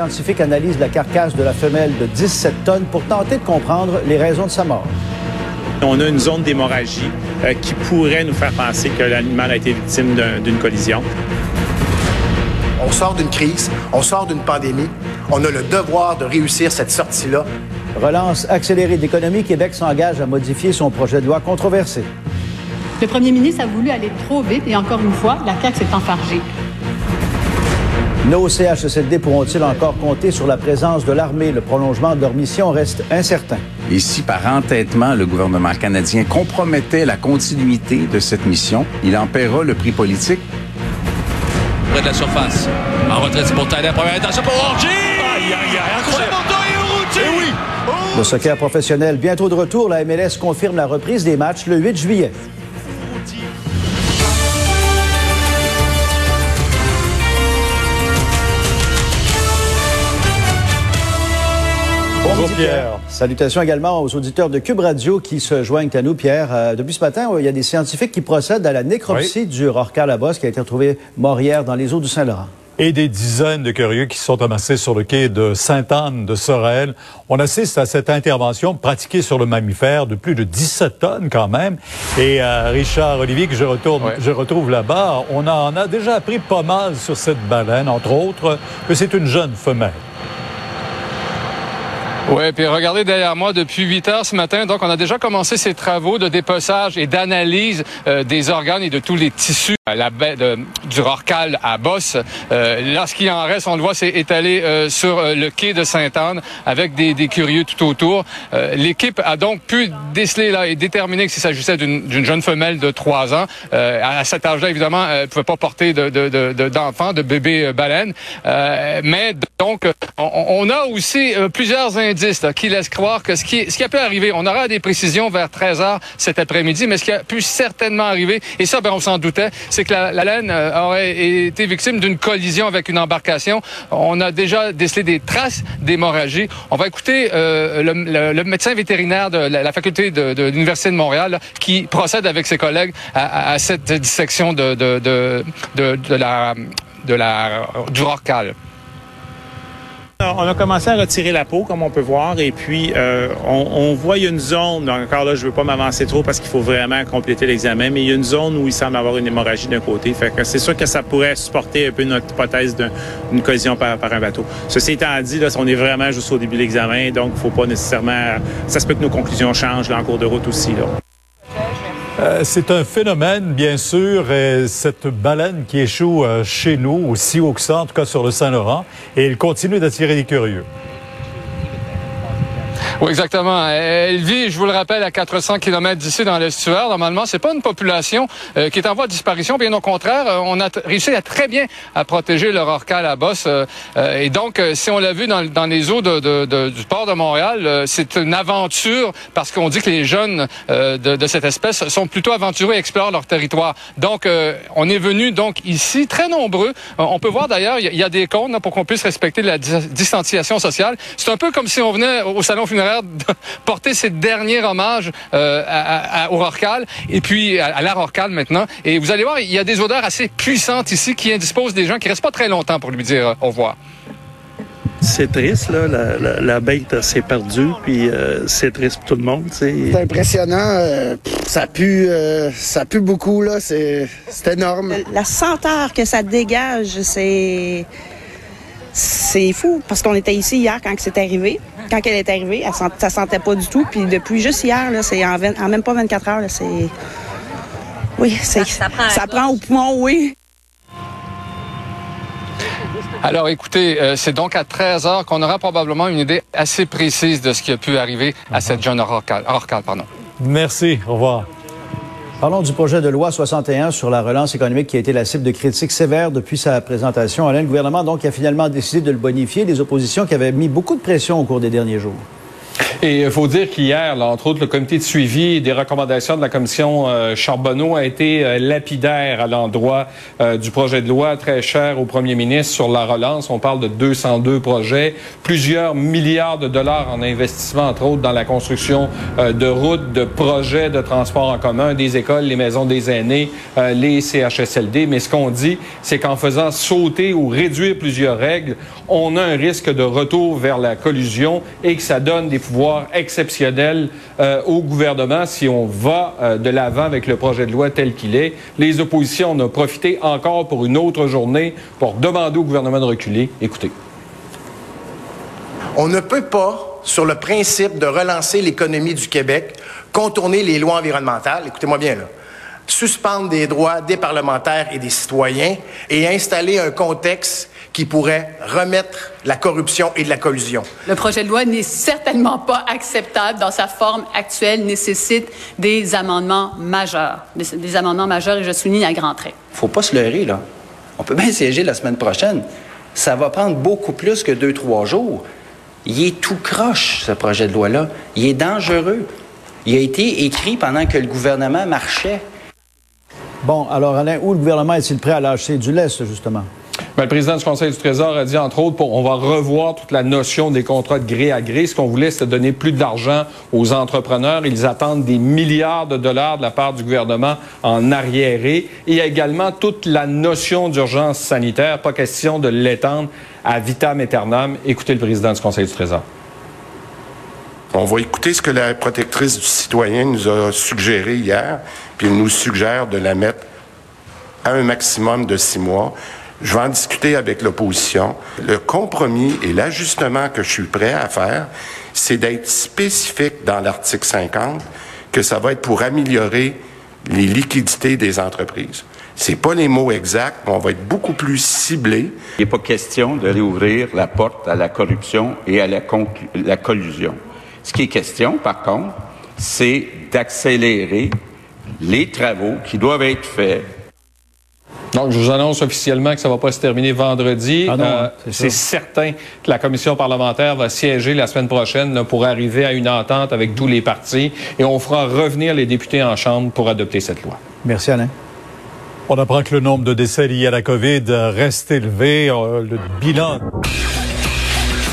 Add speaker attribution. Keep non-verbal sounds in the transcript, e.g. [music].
Speaker 1: Scientifique analyse la carcasse de la femelle de 17 tonnes pour tenter de comprendre les raisons de sa mort.
Speaker 2: On a une zone d'hémorragie euh, qui pourrait nous faire penser que l'animal a été victime d'une collision.
Speaker 3: On sort d'une crise, on sort d'une pandémie. On a le devoir de réussir cette sortie-là.
Speaker 1: Relance accélérée de l'économie, Québec s'engage à modifier son projet de loi controversé.
Speaker 4: Le premier ministre a voulu aller trop vite et encore une fois, la CAQ s'est enfargée.
Speaker 1: Nos CHSLD pourront-ils encore compter sur la présence de l'armée? Le prolongement de leur mission reste incertain.
Speaker 5: Et si par entêtement, le gouvernement canadien compromettait la continuité de cette mission, il en paiera le prix politique.
Speaker 6: Près de la surface. En retrait, c'est pour Tyler. Première intention pour Orgy! Aïe, aïe, aïe,
Speaker 1: oui. Le soccer professionnel, bientôt de retour. La MLS confirme la reprise des matchs le 8 juillet. Bonjour Pierre. Salutations également aux auditeurs de Cube Radio qui se joignent à nous, Pierre. Euh, depuis ce matin, il y a des scientifiques qui procèdent à la nécropsie du rorqual à bosse qui a été retrouvé mort hier dans les eaux du Saint-Laurent.
Speaker 7: Et des dizaines de curieux qui sont amassés sur le quai de Sainte-Anne de Sorel. On assiste à cette intervention pratiquée sur le mammifère de plus de 17 tonnes quand même. Et euh, Richard Olivier, que je, retourne, je retrouve là-bas, on en a déjà appris pas mal sur cette baleine, entre autres, que c'est une jeune femelle.
Speaker 8: Oui, puis regardez derrière moi depuis 8 heures ce matin. Donc, on a déjà commencé ces travaux de dépeçage et d'analyse euh, des organes et de tous les tissus. Euh, la baie de, du Rorcal à Bosse. Euh, là, ce qui en reste, on le voit, c'est étalé euh, sur le quai de Sainte-Anne avec des, des, curieux tout autour. L'équipe a donc pu déceler là et déterminer que s'il s'agissait d'une jeune femelle de 3 ans. à cet âge-là, évidemment, elle ne pouvait pas porter d'enfants, de, de, de, bébé baleine. mais donc, on, on, a aussi plusieurs indices qui laissent croire que ce qui, ce qui a pu arriver, on aura des précisions vers 13 heures cet après-midi, mais ce qui a pu certainement arriver, et ça, ben, on s'en doutait, c'est que la, laine euh, aurait été victime d'une collision avec une embarcation. On a déjà décelé des traces d'hémorragie. On va écouter euh, le, médecin vétérinaire de la, faculté de, l'Université de Montréal qui procède avec ses collègues à, cette dissection de, la, du rorcal.
Speaker 2: On a commencé à retirer la peau, comme on peut voir, et puis euh, on, voit une zone, encore là, je ne veux pas m'avancer trop parce qu'il faut vraiment compléter l'examen, mais il y a une zone où il semble avoir une hémorragie d'un côté. Fait que c'est sûr que ça pourrait supporter un peu notre hypothèse d'une collision par, un bateau. Ceci étant dit, là, on est vraiment juste au début de l'examen, donc faut pas nécessairement... Ça se peut que nos conclusions changent là, en cours de route aussi. Là.
Speaker 7: Euh, c'est un phénomène, bien sûr, et cette baleine qui échoue euh, chez nous, aussi haut que ça, en tout cas sur le Saint-Laurent, et il continue d'attirer des curieux.
Speaker 8: Oui, exactement. Elle vit, je vous le rappelle, à 400 km d'ici dans l'estuaire. Normalement, c'est pas une population euh, qui est en voie de disparition. Bien au contraire, euh, on a réussi à très bien à protéger le rorcal à bosse. Euh, et donc, si on l'a vu dans, les eaux du port de Montréal, c'est une aventure parce qu'on dit que les jeunes de, cette espèce sont plutôt aventureux et explorent leur territoire. Donc, on est venu donc ici très nombreux. on peut voir d'ailleurs, il y, a des cônes pour qu'on puisse respecter la distanciation sociale. C'est un peu comme si on venait au salon funéraire de [laughs] porter ces derniers hommages euh, à, au Rorcal et puis à, la Rorcal maintenant. Et vous allez voir, il y a des odeurs assez puissantes ici qui indisposent des gens qui restent pas très longtemps pour lui dire au revoir.
Speaker 9: C'est triste, là. La, bête s'est perdue, puis euh, c'est triste pour tout le monde. C'est
Speaker 10: impressionnant. Euh, ça pue, ça pue beaucoup, là. C'est énorme.
Speaker 11: La senteur que ça dégage, c'est c'est fou parce qu'on était ici hier quand c'est arrivé. Quand elle est arrivée, elle sent, ça sentait pas du tout. Puis depuis juste hier, là, c'est en, même pas 24 heures, c'est. Oui, c'est. Ça, prend, au poumon, oui.
Speaker 8: Alors écoutez, euh, c'est donc à 13 heures qu'on aura probablement une idée assez précise de ce qui a pu arriver à cette jeune Orcal. pardon.
Speaker 7: Merci, au revoir.
Speaker 1: Parlons du projet de loi 61 sur la relance économique qui a été la cible de critiques sévères depuis sa présentation. Alain, le gouvernement donc a finalement décidé de le bonifier. Les oppositions qui avaient mis beaucoup de pression au cours des derniers jours.
Speaker 12: Et il faut dire qu'hier, entre autres, le comité de suivi des recommandations de la commission euh, Charbonneau a été euh, lapidaire à l'endroit euh, du projet de loi très cher au premier ministre sur la relance. On parle de 202 projets, plusieurs milliards de dollars en investissement, entre autres, dans la construction de routes, de projets de transport en commun, des écoles, les maisons des aînés, les CHSLD. Mais ce qu'on dit, c'est qu'en faisant sauter ou réduire plusieurs règles, on a un risque de retour vers la collusion et que ça donne des exceptionnel euh, au gouvernement si on va euh, de l'avant avec le projet de loi tel qu'il est. Les oppositions en ont profité encore pour une autre journée pour demander au gouvernement de reculer. Écoutez.
Speaker 3: On ne peut pas, sur le principe de relancer l'économie du Québec, contourner les lois environnementales. Écoutez-moi bien, là suspendre des droits des parlementaires et des citoyens et installer un contexte qui pourrait remettre la corruption et de la collusion.
Speaker 4: Le projet de loi n'est certainement pas acceptable dans sa forme actuelle, nécessite des amendements majeurs, des, amendements majeurs et je souligne à grands traits.
Speaker 13: Faut pas se leurrer, là. On peut bien siéger la semaine prochaine. Ça va prendre beaucoup plus que deux, trois jours. Il est tout croche, ce projet de loi-là. Il est dangereux. Il a été écrit pendant que le gouvernement marchait.
Speaker 1: Bon, alors Alain, où le gouvernement est-il prêt à lâcher du lest, justement?
Speaker 12: Bien, le président du Conseil du Trésor a dit, entre autres, pour, on va revoir toute la notion des contrats de gré à gré. Ce qu'on voulait, c'est donner plus d'argent aux entrepreneurs. Ils attendent des milliards de dollars de la part du gouvernement en arriéré. Et il y a également toute la notion d'urgence sanitaire. Pas question de l'étendre à vitam aeternam. Écoutez le président du Conseil du Trésor.
Speaker 14: On va écouter ce que la protectrice du citoyen nous a suggéré hier, puis elle nous suggère de la mettre à un maximum de six mois. Je vais en discuter avec l'opposition. Le compromis et l'ajustement que je suis prêt à faire, c'est d'être spécifique dans l'article 50 que ça va être pour améliorer les liquidités des entreprises. C'est pas les mots exacts, mais on va être beaucoup plus ciblé.
Speaker 5: Il n'est pas question de réouvrir la porte à la corruption et à la, la collusion. Ce qui est question, par contre, c'est d'accélérer les travaux qui doivent être faits
Speaker 12: donc, je vous annonce officiellement que ça va pas se terminer vendredi. Ah euh, c'est certain que la commission parlementaire va siéger la semaine prochaine pour arriver à une entente avec tous les partis et on fera revenir les députés en Chambre pour adopter cette loi.
Speaker 1: Merci, Alain.
Speaker 7: On apprend que le nombre de décès liés à la COVID reste élevé. Euh, le bilan